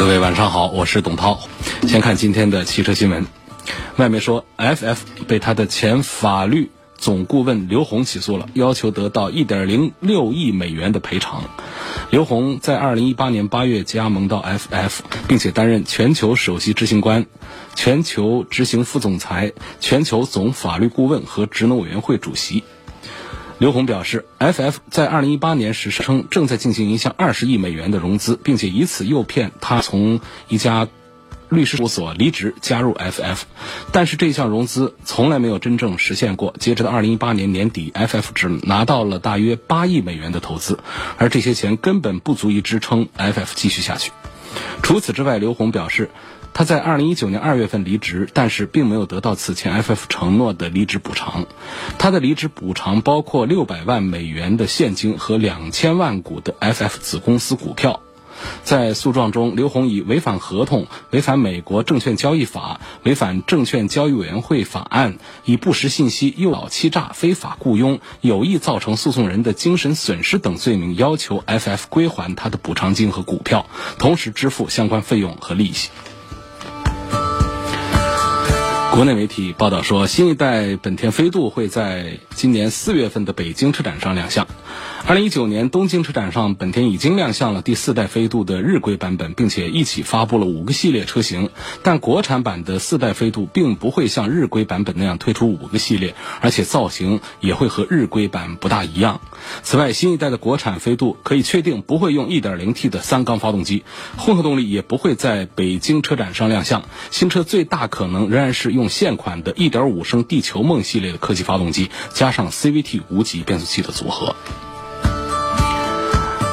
各位晚上好，我是董涛。先看今天的汽车新闻。外媒说，FF 被他的前法律总顾问刘红起诉了，要求得到1.06亿美元的赔偿。刘红在2018年8月加盟到 FF，并且担任全球首席执行官、全球执行副总裁、全球总法律顾问和职能委员会主席。刘宏表示，FF 在2018年时称正在进行一项20亿美元的融资，并且以此诱骗他从一家律师事务所离职加入 FF，但是这项融资从来没有真正实现过。截止到2018年年底，FF 只拿到了大约8亿美元的投资，而这些钱根本不足以支撑 FF 继续下去。除此之外，刘宏表示。他在二零一九年二月份离职，但是并没有得到此前 FF 承诺的离职补偿。他的离职补偿包括六百万美元的现金和两千万股的 FF 子公司股票。在诉状中，刘红以违反合同、违反美国证券交易法、违反证券交易委员会法案、以不实信息诱导欺诈、非法雇佣、有意造成诉讼人的精神损失等罪名，要求 FF 归还他的补偿金和股票，同时支付相关费用和利息。国内媒体报道说，新一代本田飞度会在今年四月份的北京车展上亮相。二零一九年东京车展上，本田已经亮相了第四代飞度的日规版本，并且一起发布了五个系列车型。但国产版的四代飞度并不会像日规版本那样推出五个系列，而且造型也会和日规版不大一样。此外，新一代的国产飞度可以确定不会用 1.0T 的三缸发动机，混合动力也不会在北京车展上亮相。新车最大可能仍然是用用现款的1.5升地球梦系列的科技发动机，加上 CVT 无级变速器的组合。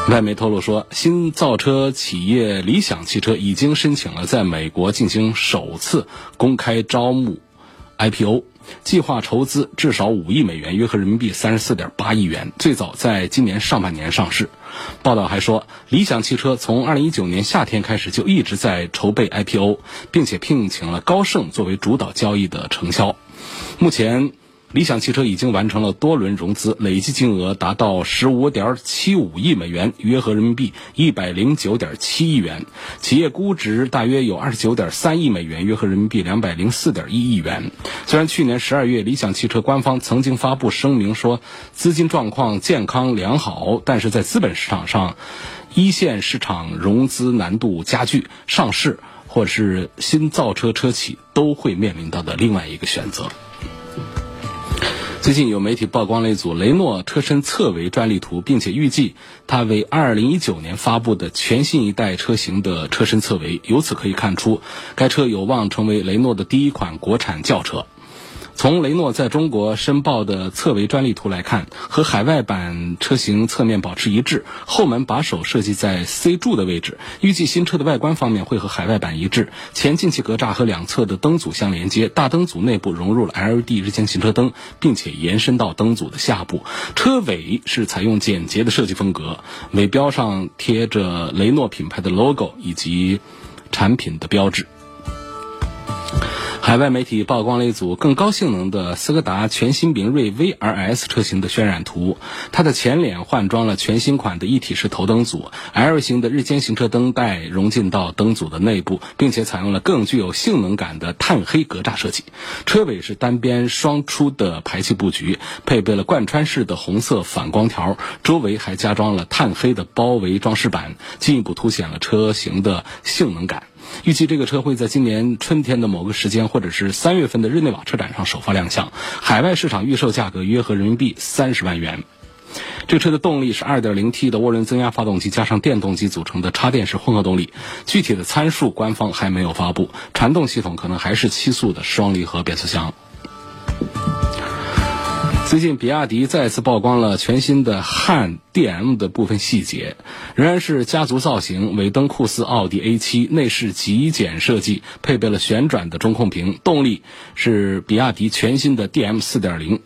外媒透露说，新造车企业理想汽车已经申请了在美国进行首次公开招募 IPO，计划筹资至少五亿美元，约合人民币三十四点八亿元，最早在今年上半年上市。报道还说，理想汽车从二零一九年夏天开始就一直在筹备 IPO，并且聘请了高盛作为主导交易的承销。目前。理想汽车已经完成了多轮融资，累计金额达到十五点七五亿美元，约合人民币一百零九点七亿元。企业估值大约有二十九点三亿美元，约合人民币两百零四点一亿元。虽然去年十二月理想汽车官方曾经发布声明说资金状况健康良好，但是在资本市场上，一线市场融资难度加剧，上市或是新造车车企都会面临到的另外一个选择。最近有媒体曝光了一组雷诺车身侧围专利图，并且预计它为2019年发布的全新一代车型的车身侧围。由此可以看出，该车有望成为雷诺的第一款国产轿车。从雷诺在中国申报的侧围专利图来看，和海外版车型侧面保持一致。后门把手设计在 C 柱的位置，预计新车的外观方面会和海外版一致。前进气格栅和两侧的灯组相连接，大灯组内部融入了 LED 日间行车灯，并且延伸到灯组的下部。车尾是采用简洁的设计风格，尾标上贴着雷诺品牌的 logo 以及产品的标志。海外媒体曝光了一组更高性能的斯柯达全新明锐 V R S 车型的渲染图。它的前脸换装了全新款的一体式头灯组，L 型的日间行车灯带融进到灯组的内部，并且采用了更具有性能感的碳黑格栅设计。车尾是单边双出的排气布局，配备了贯穿式的红色反光条，周围还加装了碳黑的包围装饰板，进一步凸显了车型的性能感。预计这个车会在今年春天的某个时间，或者是三月份的日内瓦车展上首发亮相。海外市场预售价格约合人民币三十万元。这车的动力是 2.0T 的涡轮增压发动机加上电动机组成的插电式混合动力，具体的参数官方还没有发布。传动系统可能还是七速的双离合变速箱。最近，比亚迪再次曝光了全新的汉 DM 的部分细节，仍然是家族造型，尾灯酷似奥迪 A7，内饰极简设计，配备了旋转的中控屏，动力是比亚迪全新的 DM 4.0。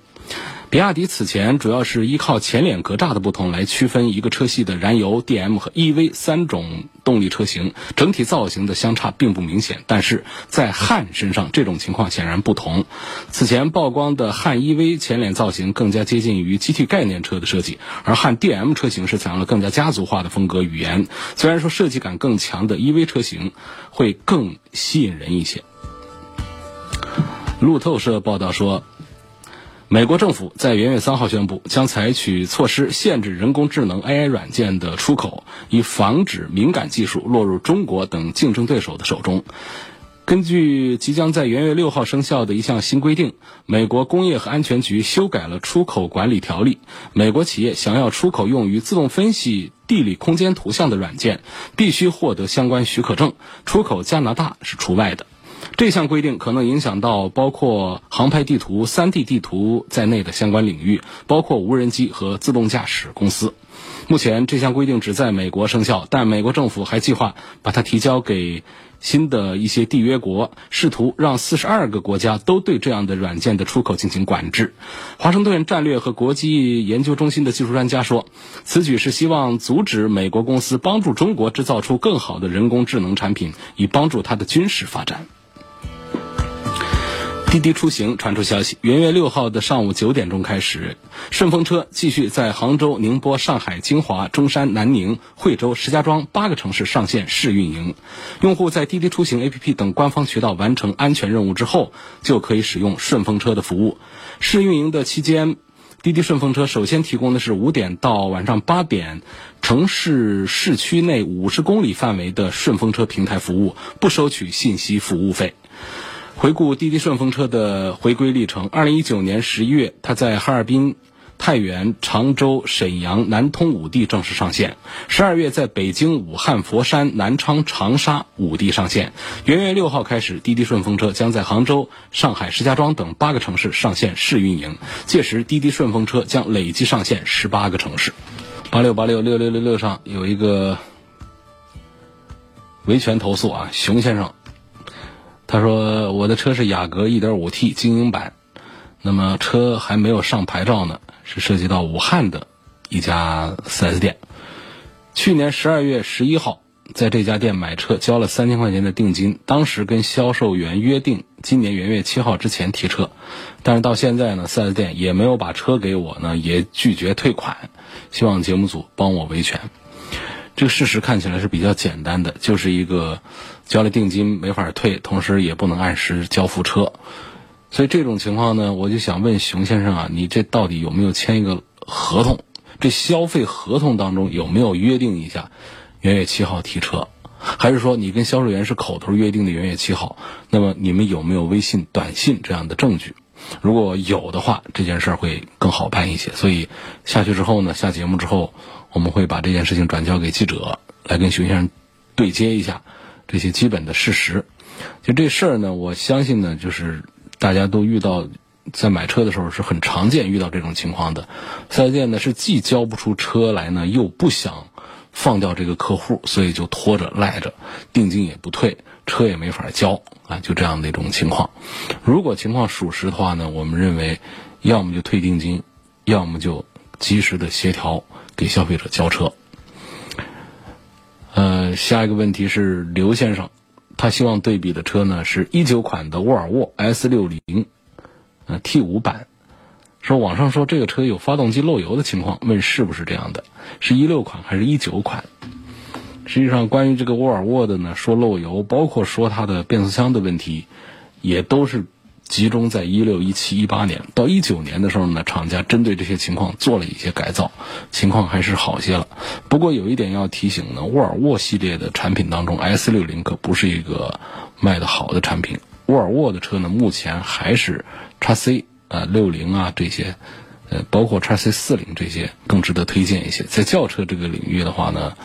比亚迪此前主要是依靠前脸格栅的不同来区分一个车系的燃油、DM 和 EV 三种动力车型，整体造型的相差并不明显。但是在汉身上，这种情况显然不同。此前曝光的汉 EV 前脸造型更加接近于 GT 概念车的设计，而汉 DM 车型是采用了更加家族化的风格语言。虽然说设计感更强的 EV 车型会更吸引人一些。路透社报道说。美国政府在元月三号宣布，将采取措施限制人工智能 AI 软件的出口，以防止敏感技术落入中国等竞争对手的手中。根据即将在元月六号生效的一项新规定，美国工业和安全局修改了出口管理条例。美国企业想要出口用于自动分析地理空间图像的软件，必须获得相关许可证，出口加拿大是除外的。这项规定可能影响到包括航拍地图、3D 地图在内的相关领域，包括无人机和自动驾驶公司。目前，这项规定只在美国生效，但美国政府还计划把它提交给新的一些缔约国，试图让42个国家都对这样的软件的出口进行管制。华盛顿战略和国际研究中心的技术专家说，此举是希望阻止美国公司帮助中国制造出更好的人工智能产品，以帮助它的军事发展。滴滴出行传出消息，元月六号的上午九点钟开始，顺风车继续在杭州、宁波、上海、金华、中山、南宁、惠州、石家庄八个城市上线试运营。用户在滴滴出行 APP 等官方渠道完成安全任务之后，就可以使用顺风车的服务。试运营的期间，滴滴顺风车首先提供的是五点到晚上八点，城市市区内五十公里范围的顺风车平台服务，不收取信息服务费。回顾滴滴顺风车的回归历程，二零一九年十一月，它在哈尔滨、太原、常州、沈阳、南通五地正式上线；十二月，在北京、武汉、佛山、南昌、长沙五地上线。元月六号开始，滴滴顺风车将在杭州、上海、石家庄等八个城市上线试运营。届时，滴滴顺风车将累计上线十八个城市。八六八六六六六六上有一个维权投诉啊，熊先生。他说：“我的车是雅阁 1.5T 精英版，那么车还没有上牌照呢，是涉及到武汉的一家 4S 店。去年12月11号，在这家店买车，交了三千块钱的定金，当时跟销售员约定今年元月七号之前提车，但是到现在呢，4S 店也没有把车给我呢，也拒绝退款，希望节目组帮我维权。这个事实看起来是比较简单的，就是一个。”交了定金没法退，同时也不能按时交付车，所以这种情况呢，我就想问熊先生啊，你这到底有没有签一个合同？这消费合同当中有没有约定一下元月七号提车？还是说你跟销售员是口头约定的元月七号？那么你们有没有微信、短信这样的证据？如果有的话，这件事儿会更好办一些。所以下去之后呢，下节目之后，我们会把这件事情转交给记者来跟熊先生对接一下。这些基本的事实，就这事儿呢，我相信呢，就是大家都遇到，在买车的时候是很常见遇到这种情况的。四 S 店呢是既交不出车来呢，又不想放掉这个客户，所以就拖着赖着，定金也不退，车也没法交啊，就这样的一种情况。如果情况属实的话呢，我们认为，要么就退定金，要么就及时的协调给消费者交车。呃，下一个问题是刘先生，他希望对比的车呢是一九款的沃尔沃 S 六零，呃 T 五版，说网上说这个车有发动机漏油的情况，问是不是这样的？是一六款还是一九款？实际上，关于这个沃尔沃的呢，说漏油，包括说它的变速箱的问题，也都是。集中在一六一七一八年到一九年的时候呢，厂家针对这些情况做了一些改造，情况还是好些了。不过有一点要提醒呢，沃尔沃系列的产品当中，S 六零可不是一个卖的好的产品。沃尔沃的车呢，目前还是叉 C 啊六零啊这些，呃，包括叉 C 四零这些更值得推荐一些。在轿车这个领域的话呢，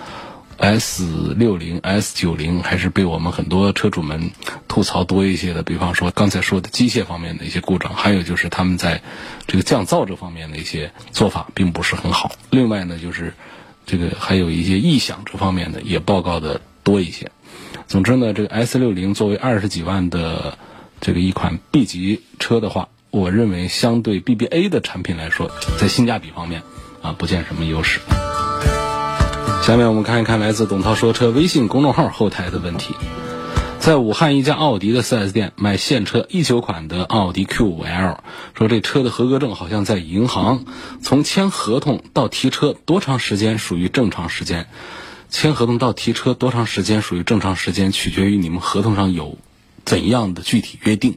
S 六零、S 九零还是被我们很多车主们吐槽多一些的。比方说刚才说的机械方面的一些故障，还有就是他们在这个降噪这方面的一些做法并不是很好。另外呢，就是这个还有一些异响这方面的也报告的多一些。总之呢，这个 S 六零作为二十几万的这个一款 B 级车的话，我认为相对 BBA 的产品来说，在性价比方面啊，不见什么优势。下面我们看一看来自董涛说车微信公众号后台的问题。在武汉一家奥迪的 4S 店买现车一九款的奥迪 Q5L，说这车的合格证好像在银行，从签合同到提车多长时间属于正常时间？签合同到提车多长时间属于正常时间，取决于你们合同上有怎样的具体约定。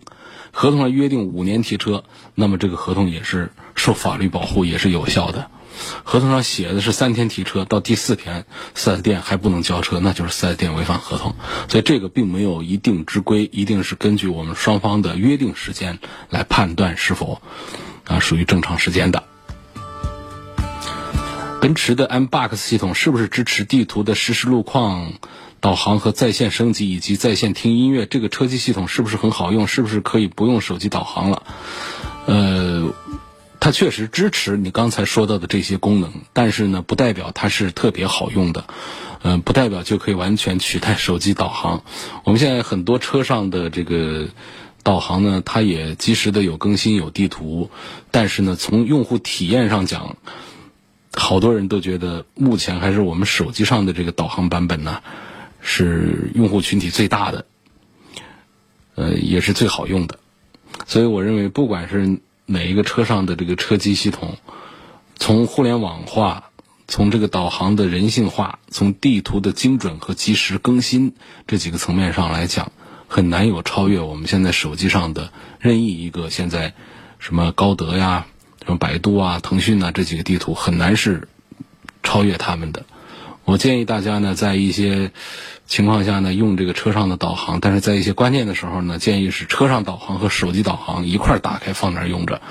合同上约定五年提车，那么这个合同也是受法律保护，也是有效的。合同上写的是三天提车，到第四天四 S 店还不能交车，那就是四 S 店违反合同。所以这个并没有一定之规，一定是根据我们双方的约定时间来判断是否啊属于正常时间的。奔驰的 M Box 系统是不是支持地图的实时路况导航和在线升级以及在线听音乐？这个车机系统是不是很好用？是不是可以不用手机导航了？呃。它确实支持你刚才说到的这些功能，但是呢，不代表它是特别好用的，嗯，不代表就可以完全取代手机导航。我们现在很多车上的这个导航呢，它也及时的有更新、有地图，但是呢，从用户体验上讲，好多人都觉得目前还是我们手机上的这个导航版本呢，是用户群体最大的，呃，也是最好用的。所以我认为，不管是每一个车上的这个车机系统，从互联网化，从这个导航的人性化，从地图的精准和及时更新这几个层面上来讲，很难有超越我们现在手机上的任意一个现在什么高德呀、什么百度啊、腾讯啊这几个地图，很难是超越他们的。我建议大家呢，在一些情况下呢，用这个车上的导航，但是在一些关键的时候呢，建议是车上导航和手机导航一块打开放那儿用着，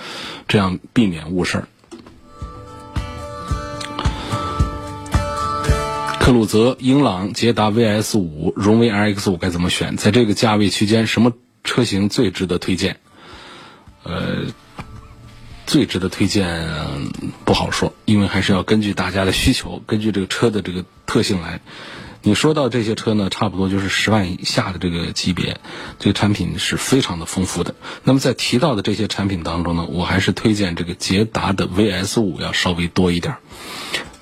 这样避免误事儿。克鲁泽、英朗、捷达 VS 五、荣威 RX 五该怎么选？在这个价位区间，什么车型最值得推荐？呃。最值得推荐不好说，因为还是要根据大家的需求，根据这个车的这个特性来。你说到这些车呢，差不多就是十万以下的这个级别，这个产品是非常的丰富的。那么在提到的这些产品当中呢，我还是推荐这个捷达的 VS 五要稍微多一点。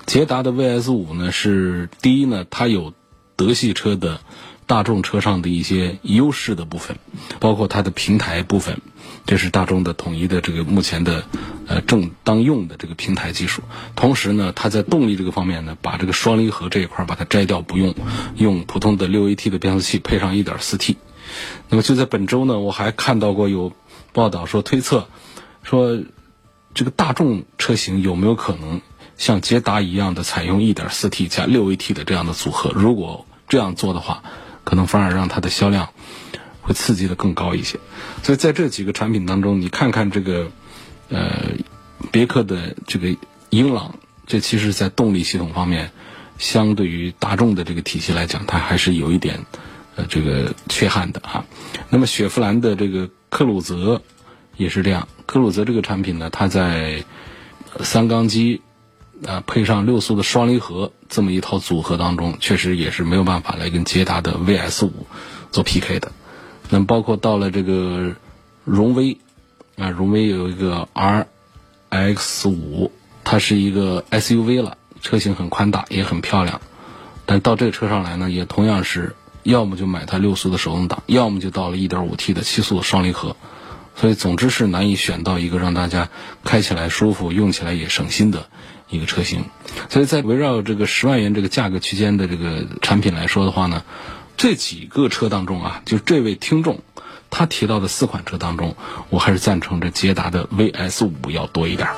捷达的 VS 五呢，是第一呢，它有德系车的大众车上的一些优势的部分，包括它的平台部分。这是大众的统一的这个目前的，呃正当用的这个平台技术。同时呢，它在动力这个方面呢，把这个双离合这一块把它摘掉不用，用普通的六 AT 的变速器配上一点四 T。那么就在本周呢，我还看到过有报道说推测，说这个大众车型有没有可能像捷达一样的采用一点四 T 加六 AT 的这样的组合？如果这样做的话，可能反而让它的销量。会刺激的更高一些，所以在这几个产品当中，你看看这个，呃，别克的这个英朗，这其实在动力系统方面，相对于大众的这个体系来讲，它还是有一点，呃，这个缺憾的哈。那么雪佛兰的这个克鲁泽也是这样，克鲁泽这个产品呢，它在三缸机啊配上六速的双离合这么一套组合当中，确实也是没有办法来跟捷达的 VS 五做 PK 的。那包括到了这个荣威啊，荣威有一个 R X 五，它是一个 S U V 了，车型很宽大，也很漂亮。但到这个车上来呢，也同样是要么就买它六速的手动挡，要么就到了一点五 T 的七速的双离合。所以总之是难以选到一个让大家开起来舒服、用起来也省心的一个车型。所以在围绕这个十万元这个价格区间的这个产品来说的话呢。这几个车当中啊，就这位听众他提到的四款车当中，我还是赞成这捷达的 VS 五要多一点。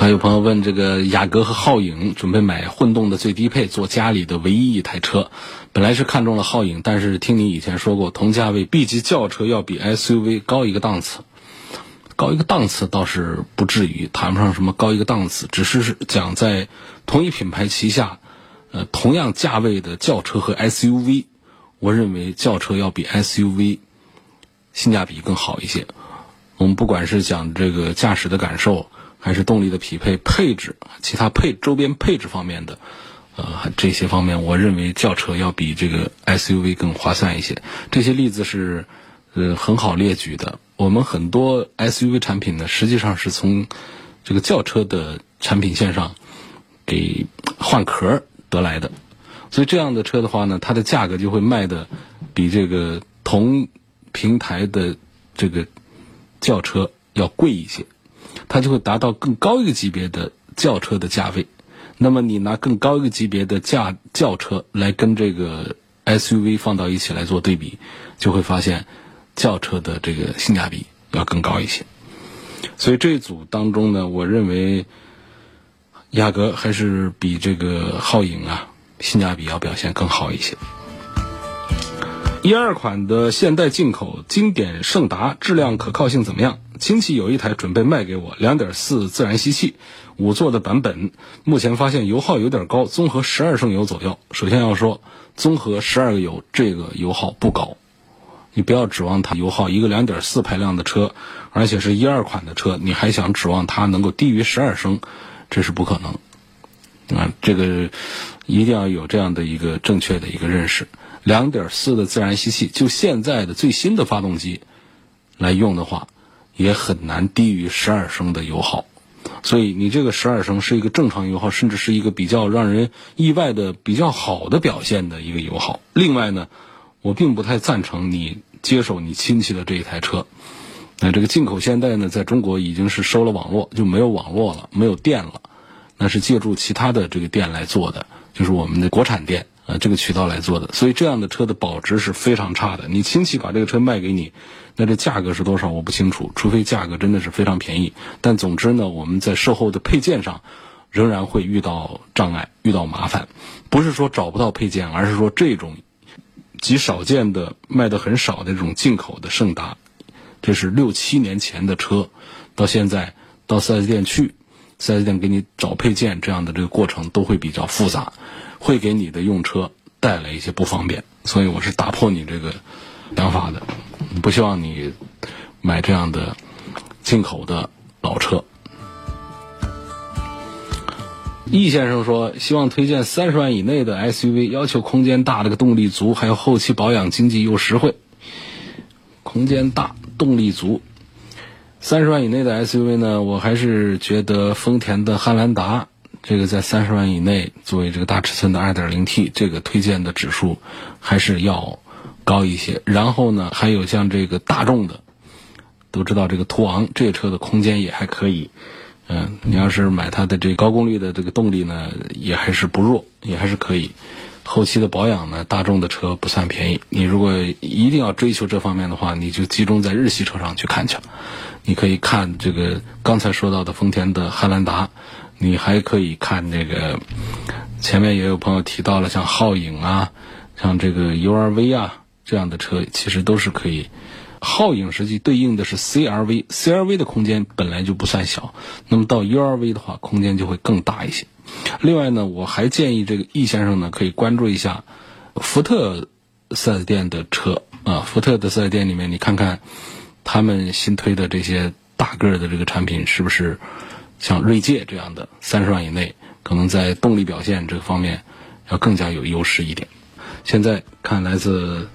还有朋友问这个雅阁和皓影准备买混动的最低配做家里的唯一一台车，本来是看中了皓影，但是听你以前说过同价位 B 级轿车要比 SUV 高一个档次，高一个档次倒是不至于，谈不上什么高一个档次，只是讲在同一品牌旗下，呃，同样价位的轿车和 SUV，我认为轿车要比 SUV 性价比更好一些。我们不管是讲这个驾驶的感受，还是动力的匹配、配置、其他配周边配置方面的，呃，这些方面，我认为轿车要比这个 SUV 更划算一些。这些例子是呃很好列举的。我们很多 SUV 产品呢，实际上是从这个轿车的产品线上给换壳得来的，所以这样的车的话呢，它的价格就会卖的比这个同平台的这个。轿车要贵一些，它就会达到更高一个级别的轿车的价位。那么你拿更高一个级别的价轿车来跟这个 SUV 放到一起来做对比，就会发现轿车的这个性价比要更高一些。所以这一组当中呢，我认为雅阁还是比这个皓影啊性价比要表现更好一些。一二款的现代进口经典胜达质量可靠性怎么样？亲戚有一台准备卖给我，两点四自然吸气，五座的版本。目前发现油耗有点高，综合十二升油左右。首先要说，综合十二个油，这个油耗不高。你不要指望它油耗，一个两点四排量的车，而且是一二款的车，你还想指望它能够低于十二升，这是不可能。啊，这个一定要有这样的一个正确的一个认识。两点四的自然吸气，就现在的最新的发动机来用的话，也很难低于十二升的油耗。所以你这个十二升是一个正常油耗，甚至是一个比较让人意外的比较好的表现的一个油耗。另外呢，我并不太赞成你接手你亲戚的这一台车。那这个进口现代呢，在中国已经是收了网络，就没有网络了，没有电了，那是借助其他的这个店来做的，就是我们的国产电。呃，这个渠道来做的，所以这样的车的保值是非常差的。你亲戚把这个车卖给你，那这价格是多少我不清楚，除非价格真的是非常便宜。但总之呢，我们在售后的配件上仍然会遇到障碍，遇到麻烦。不是说找不到配件，而是说这种极少见的卖的很少的这种进口的胜达，这是六七年前的车，到现在到四 S 店去，四 S 店给你找配件这样的这个过程都会比较复杂。会给你的用车带来一些不方便，所以我是打破你这个想法的，不希望你买这样的进口的老车。易先生说，希望推荐三十万以内的 SUV，要求空间大，这个动力足，还有后期保养经济又实惠。空间大，动力足，三十万以内的 SUV 呢，我还是觉得丰田的汉兰达。这个在三十万以内，作为这个大尺寸的 2.0T，这个推荐的指数还是要高一些。然后呢，还有像这个大众的，都知道这个途昂这车的空间也还可以。嗯，你要是买它的这高功率的这个动力呢，也还是不弱，也还是可以。后期的保养呢，大众的车不算便宜。你如果一定要追求这方面的话，你就集中在日系车上去看去。你可以看这个刚才说到的丰田的汉兰达。你还可以看这个，前面也有朋友提到了，像皓影啊，像这个 URV 啊这样的车，其实都是可以。皓影实际对应的是 CRV，CRV 的空间本来就不算小，那么到 URV 的话，空间就会更大一些。另外呢，我还建议这个易先生呢，可以关注一下福特 4S 店的车啊，福特的 4S 店里面，你看看他们新推的这些大个儿的这个产品是不是？像锐界这样的三十万以内，可能在动力表现这个方面要更加有优势一点。现在看来自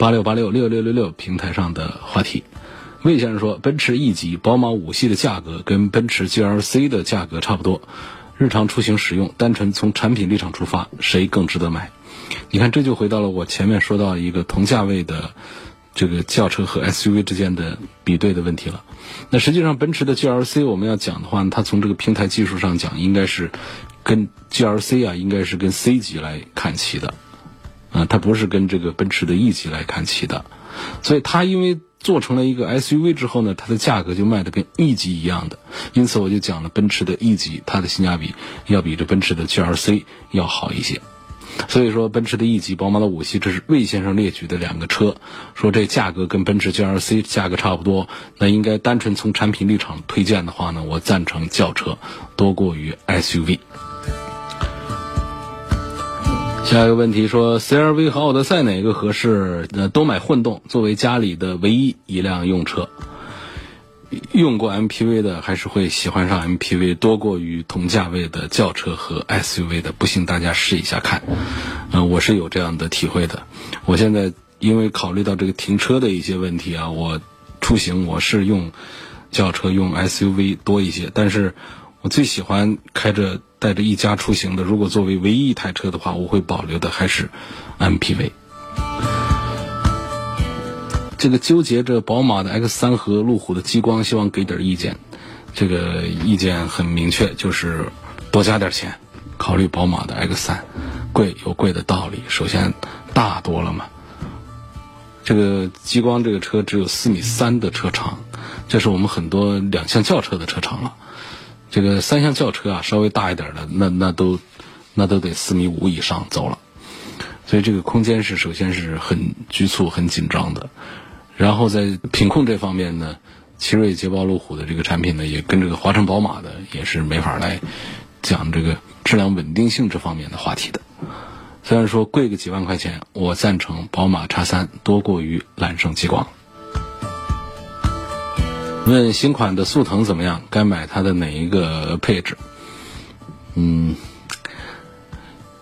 八六八六六六六六平台上的话题，魏先生说，奔驰 E 级、宝马五系的价格跟奔驰 GLC 的价格差不多，日常出行使用，单纯从产品立场出发，谁更值得买？你看，这就回到了我前面说到一个同价位的。这个轿车和 SUV 之间的比对的问题了。那实际上，奔驰的 GLC 我们要讲的话，它从这个平台技术上讲，应该是跟 GLC 啊，应该是跟 C 级来看齐的，啊，它不是跟这个奔驰的 E 级来看齐的。所以它因为做成了一个 SUV 之后呢，它的价格就卖的跟 E 级一样的。因此我就讲了，奔驰的 E 级它的性价比要比这奔驰的 GLC 要好一些。所以说，奔驰的 E 级、宝马的五系，这是魏先生列举的两个车，说这价格跟奔驰 GLC 价格差不多，那应该单纯从产品立场推荐的话呢，我赞成轿车多过于 SUV。下一个问题说，CRV 和奥德赛哪个合适？呃，都买混动，作为家里的唯一一辆用车。用过 MPV 的还是会喜欢上 MPV 多过于同价位的轿车和 SUV 的，不信大家试一下看。嗯，我是有这样的体会的。我现在因为考虑到这个停车的一些问题啊，我出行我是用轿车用 SUV 多一些，但是我最喜欢开着带着一家出行的。如果作为唯一一台车的话，我会保留的还是 MPV。这个纠结着宝马的 X 三和路虎的激光，希望给点意见。这个意见很明确，就是多加点钱，考虑宝马的 X 三，贵有贵的道理。首先大多了嘛，这个激光这个车只有四米三的车长，这是我们很多两厢轿车的车长了。这个三厢轿车啊，稍微大一点的，那那都那都得四米五以上走了。所以这个空间是首先是很局促、很紧张的。然后在品控这方面呢，奇瑞、捷豹、路虎的这个产品呢，也跟这个华晨宝马的也是没法来讲这个质量稳定性这方面的话题的。虽然说贵个几万块钱，我赞成宝马叉三多过于揽胜极光。问新款的速腾怎么样？该买它的哪一个配置？嗯，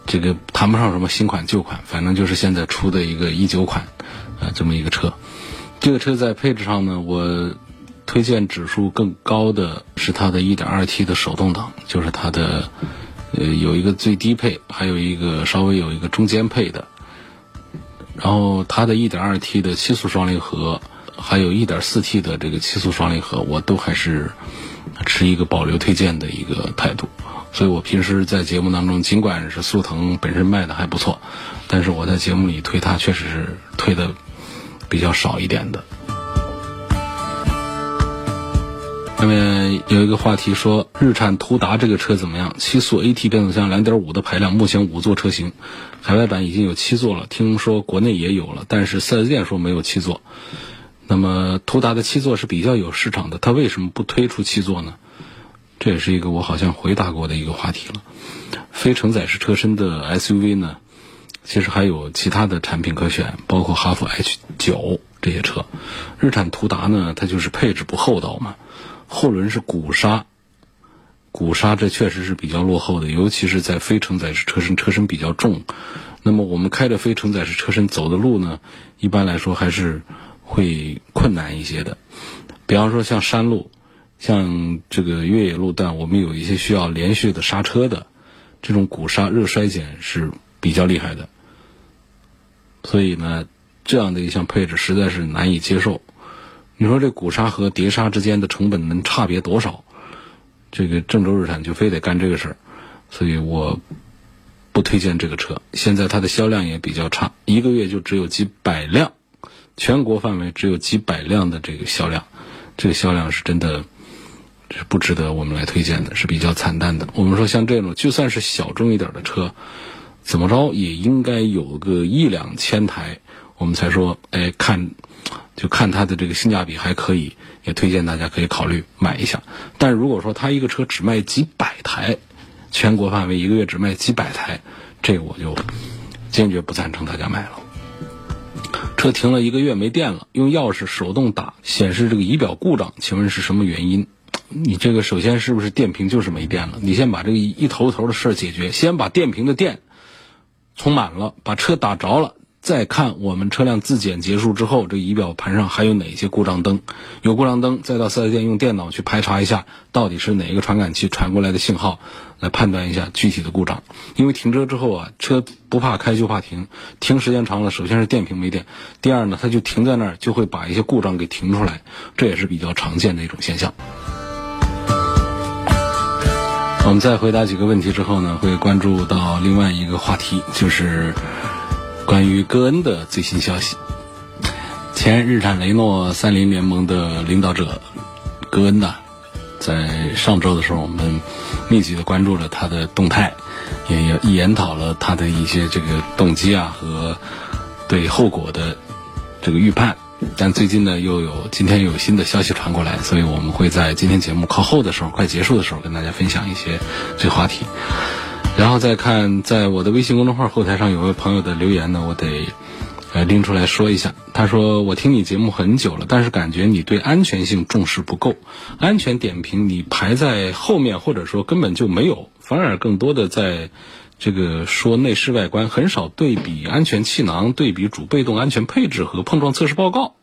这个谈不上什么新款旧款，反正就是现在出的一个一九款，啊，这么一个车。这个车在配置上呢，我推荐指数更高的是它的 1.2T 的手动挡，就是它的呃有一个最低配，还有一个稍微有一个中间配的。然后它的 1.2T 的七速双离合，还有 1.4T 的这个七速双离合，我都还是持一个保留推荐的一个态度。所以我平时在节目当中，尽管是速腾本身卖的还不错，但是我在节目里推它确实是推的。比较少一点的。下面有一个话题说，日产途达这个车怎么样？七速 AT 变速箱，两点五的排量，目前五座车型，海外版已经有七座了，听说国内也有了，但是四 S 店说没有七座。那么途达的七座是比较有市场的，它为什么不推出七座呢？这也是一个我好像回答过的一个话题了。非承载式车身的 SUV 呢？其实还有其他的产品可选，包括哈弗 H 九这些车。日产途达呢，它就是配置不厚道嘛，后轮是鼓刹，鼓刹这确实是比较落后的，尤其是在非承载式车身，车身比较重。那么我们开着非承载式车身走的路呢，一般来说还是会困难一些的。比方说像山路，像这个越野路段，我们有一些需要连续的刹车的，这种鼓刹热衰减是比较厉害的。所以呢，这样的一项配置实在是难以接受。你说这鼓刹和碟刹之间的成本能差别多少？这个郑州日产就非得干这个事儿，所以我不推荐这个车。现在它的销量也比较差，一个月就只有几百辆，全国范围只有几百辆的这个销量，这个销量是真的是不值得我们来推荐的，是比较惨淡的。我们说像这种就算是小众一点的车。怎么着也应该有个一两千台，我们才说，哎，看，就看它的这个性价比还可以，也推荐大家可以考虑买一下。但如果说它一个车只卖几百台，全国范围一个月只卖几百台，这个我就坚决不赞成大家买了。车停了一个月没电了，用钥匙手动打显示这个仪表故障，请问是什么原因？你这个首先是不是电瓶就是没电了？你先把这个一头头的事儿解决，先把电瓶的电。充满了，把车打着了，再看我们车辆自检结束之后，这仪表盘上还有哪些故障灯？有故障灯，再到四 S 店用电脑去排查一下，到底是哪个传感器传过来的信号，来判断一下具体的故障。因为停车之后啊，车不怕开就怕停，停时间长了，首先是电瓶没电，第二呢，它就停在那儿，就会把一些故障给停出来，这也是比较常见的一种现象。我们再回答几个问题之后呢，会关注到另外一个话题，就是关于戈恩的最新消息。前日产雷诺三菱联盟的领导者戈恩呐，在上周的时候，我们密集的关注了他的动态。也也研讨了他的一些这个动机啊和对后果的这个预判。但最近呢，又有今天有新的消息传过来，所以我们会在今天节目靠后的时候，快结束的时候，跟大家分享一些这个话题。然后再看，在我的微信公众号后台上有位朋友的留言呢，我得呃拎出来说一下。他说：“我听你节目很久了，但是感觉你对安全性重视不够，安全点评你排在后面，或者说根本就没有，反而更多的在。”这个说内饰外观很少对比安全气囊，对比主被动安全配置和碰撞测试报告，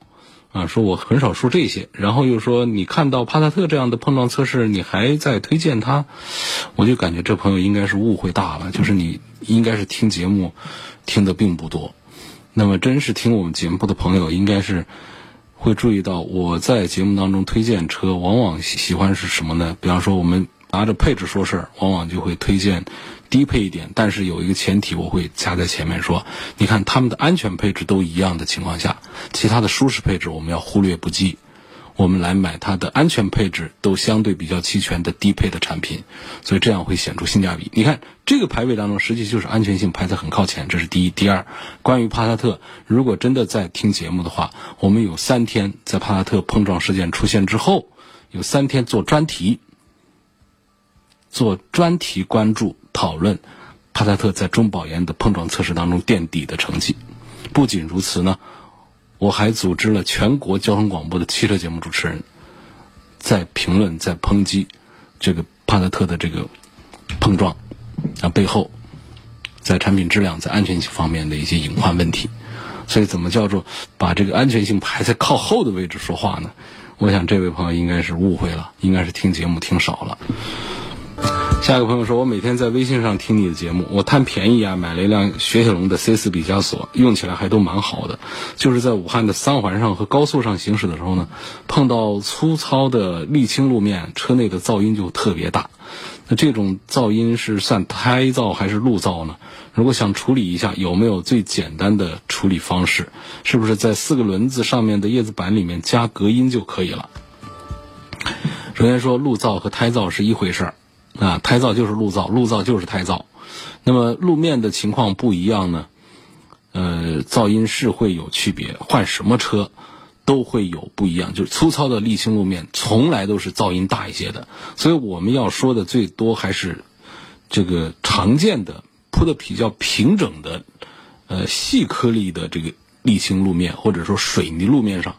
啊，说我很少说这些，然后又说你看到帕萨特这样的碰撞测试，你还在推荐它，我就感觉这朋友应该是误会大了，就是你应该是听节目听的并不多，那么真是听我们节目的朋友，应该是会注意到我在节目当中推荐车，往往喜欢是什么呢？比方说我们拿着配置说事儿，往往就会推荐。低配一点，但是有一个前提，我会加在前面说：你看他们的安全配置都一样的情况下，其他的舒适配置我们要忽略不计，我们来买它的安全配置都相对比较齐全的低配的产品，所以这样会显出性价比。你看这个排位当中，实际就是安全性排在很靠前，这是第一。第二，关于帕萨特，如果真的在听节目的话，我们有三天在帕萨特碰撞事件出现之后，有三天做专题，做专题关注。讨论帕萨特在中保研的碰撞测试当中垫底的成绩。不仅如此呢，我还组织了全国交通广播的汽车节目主持人，在评论、在抨击这个帕萨特的这个碰撞啊背后，在产品质量、在安全性方面的一些隐患问题。所以，怎么叫做把这个安全性排在靠后的位置说话呢？我想这位朋友应该是误会了，应该是听节目听少了。下一个朋友说：“我每天在微信上听你的节目，我贪便宜啊，买了一辆雪铁龙的 C4 毕加索，用起来还都蛮好的。就是在武汉的三环上和高速上行驶的时候呢，碰到粗糙的沥青路面，车内的噪音就特别大。那这种噪音是算胎噪还是路噪呢？如果想处理一下，有没有最简单的处理方式？是不是在四个轮子上面的叶子板里面加隔音就可以了？首先说，路噪和胎噪是一回事儿。”啊，胎噪就是路噪，路噪就是胎噪。那么路面的情况不一样呢，呃，噪音是会有区别。换什么车都会有不一样。就是粗糙的沥青路面，从来都是噪音大一些的。所以我们要说的最多还是这个常见的铺的比较平整的呃细颗粒的这个沥青路面，或者说水泥路面上。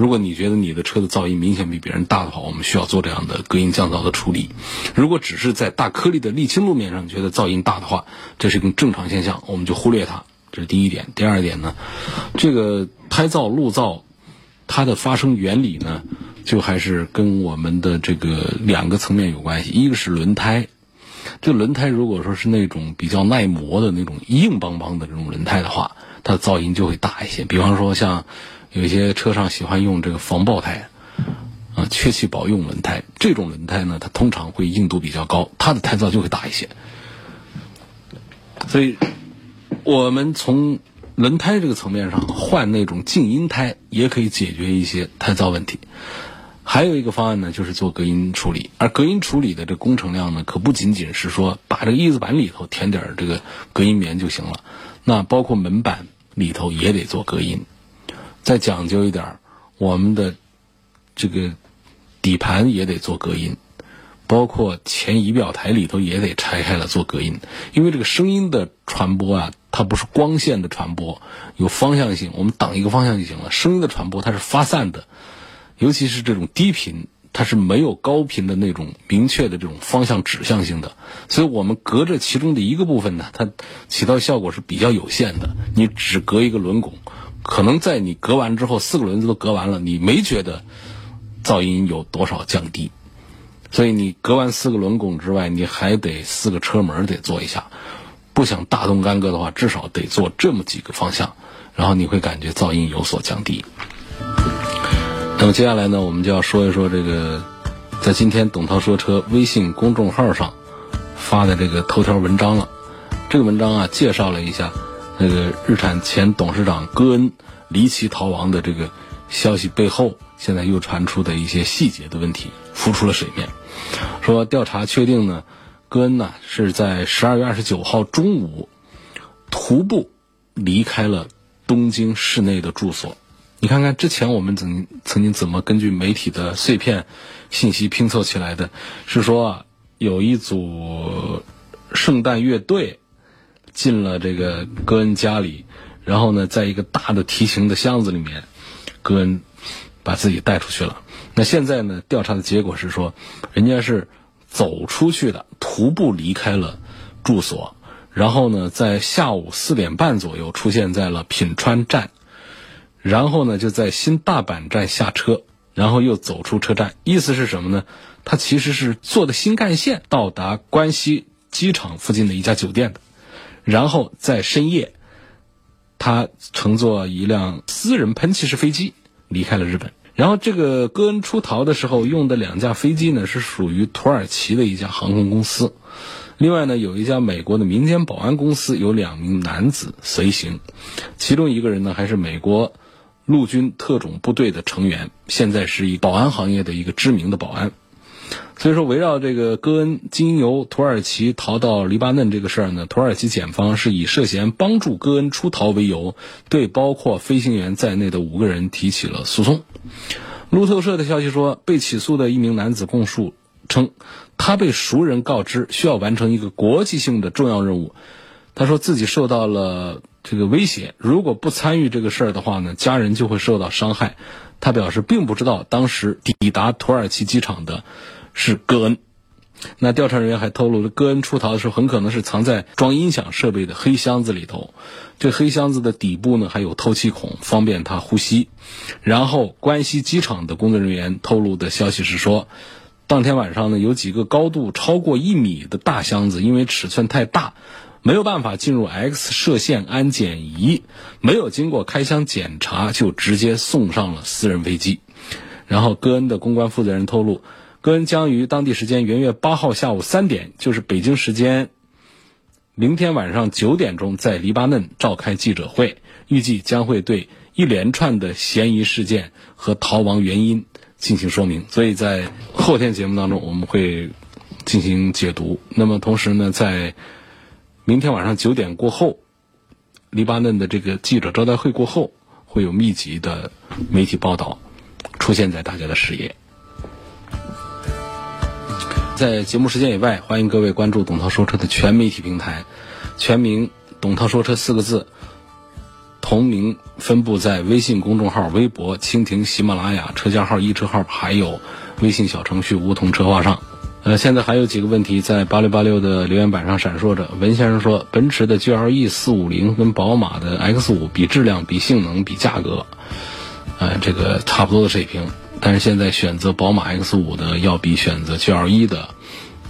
如果你觉得你的车的噪音明显比别人大的话，我们需要做这样的隔音降噪的处理。如果只是在大颗粒的沥青路面上觉得噪音大的话，这是一个正常现象，我们就忽略它。这是第一点。第二点呢，这个胎噪、路噪，它的发生原理呢，就还是跟我们的这个两个层面有关系。一个是轮胎，这个轮胎如果说是那种比较耐磨的那种硬邦邦的这种轮胎的话，它的噪音就会大一些。比方说像。有些车上喜欢用这个防爆胎，啊，缺气保用轮胎。这种轮胎呢，它通常会硬度比较高，它的胎噪就会大一些。所以，我们从轮胎这个层面上换那种静音胎，也可以解决一些胎噪问题。还有一个方案呢，就是做隔音处理。而隔音处理的这工程量呢，可不仅仅是说把这个翼子板里头填点这个隔音棉就行了，那包括门板里头也得做隔音。再讲究一点我们的这个底盘也得做隔音，包括前仪表台里头也得拆开了做隔音，因为这个声音的传播啊，它不是光线的传播，有方向性，我们挡一个方向就行了。声音的传播它是发散的，尤其是这种低频，它是没有高频的那种明确的这种方向指向性的，所以我们隔着其中的一个部分呢，它起到效果是比较有限的。你只隔一个轮拱。可能在你隔完之后，四个轮子都隔完了，你没觉得噪音有多少降低。所以你隔完四个轮拱之外，你还得四个车门得做一下。不想大动干戈的话，至少得做这么几个方向，然后你会感觉噪音有所降低。那么接下来呢，我们就要说一说这个在今天董涛说车微信公众号上发的这个头条文章了。这个文章啊，介绍了一下。那个日产前董事长戈恩离奇逃亡的这个消息背后，现在又传出的一些细节的问题浮出了水面。说调查确定呢，戈恩呢是在十二月二十九号中午徒步离开了东京市内的住所。你看看之前我们曾曾经怎么根据媒体的碎片信息拼凑起来的？是说，有一组圣诞乐队进了这个戈恩家里，然后呢，在一个大的提琴的箱子里面，戈恩把自己带出去了。那现在呢，调查的结果是说，人家是走出去的，徒步离开了住所，然后呢，在下午四点半左右出现在了品川站。然后呢，就在新大阪站下车，然后又走出车站。意思是什么呢？他其实是坐的新干线到达关西机场附近的一家酒店的，然后在深夜，他乘坐一辆私人喷气式飞机离开了日本。然后这个戈恩出逃的时候用的两架飞机呢，是属于土耳其的一家航空公司。另外呢，有一家美国的民间保安公司有两名男子随行，其中一个人呢还是美国。陆军特种部队的成员，现在是以保安行业的一个知名的保安。所以说，围绕这个戈恩经由土耳其逃到黎巴嫩这个事儿呢，土耳其检方是以涉嫌帮助戈恩出逃为由，对包括飞行员在内的五个人提起了诉讼。路透社的消息说，被起诉的一名男子供述称，他被熟人告知需要完成一个国际性的重要任务，他说自己受到了。这个威胁，如果不参与这个事儿的话呢，家人就会受到伤害。他表示并不知道当时抵达土耳其机场的是戈恩。那调查人员还透露了，戈恩出逃的时候很可能是藏在装音响设备的黑箱子里头。这黑箱子的底部呢还有透气孔，方便他呼吸。然后关西机场的工作人员透露的消息是说，当天晚上呢有几个高度超过一米的大箱子，因为尺寸太大。没有办法进入 X 射线安检仪，没有经过开箱检查就直接送上了私人飞机。然后，戈恩的公关负责人透露，戈恩将于当地时间元月八号下午三点，就是北京时间明天晚上九点钟，在黎巴嫩召开记者会，预计将会对一连串的嫌疑事件和逃亡原因进行说明。所以在后天节目当中，我们会进行解读。那么，同时呢，在明天晚上九点过后，黎巴嫩的这个记者招待会过后，会有密集的媒体报道出现在大家的视野。在节目时间以外，欢迎各位关注董涛说车的全媒体平台，全名“董涛说车”四个字，同名分布在微信公众号、微博、蜻蜓、喜马拉雅、车架号、一车号，还有微信小程序“梧桐车话”上。呃，现在还有几个问题在八六八六的留言板上闪烁着。文先生说，奔驰的 GLE 四五零跟宝马的 X 五比质量、比性能、比价格，呃，这个差不多的水平。但是现在选择宝马 X 五的要比选择 GLE 的，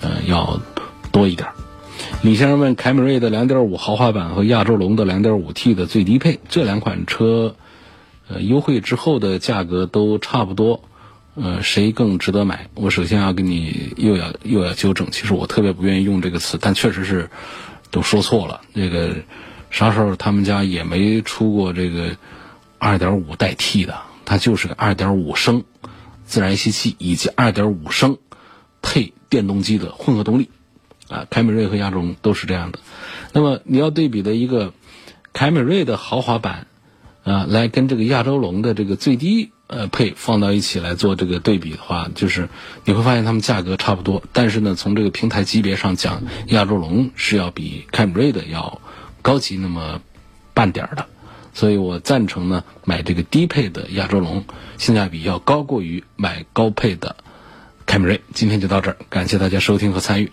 呃，要多一点。李先生问，凯美瑞的两点五豪华版和亚洲龙的两点五 T 的最低配这两款车，呃，优惠之后的价格都差不多。呃，谁更值得买？我首先要给你又要又要纠正，其实我特别不愿意用这个词，但确实是都说错了。这个啥时候他们家也没出过这个二点五代替的，它就是个二点五升自然吸气以及二点五升配电动机的混合动力啊。凯美瑞和亚洲龙都是这样的。那么你要对比的一个凯美瑞的豪华版啊，来跟这个亚洲龙的这个最低。呃，配放到一起来做这个对比的话，就是你会发现它们价格差不多，但是呢，从这个平台级别上讲，亚洲龙是要比凯美瑞的要高级那么半点儿的，所以我赞成呢买这个低配的亚洲龙，性价比要高过于买高配的凯美瑞。今天就到这儿，感谢大家收听和参与。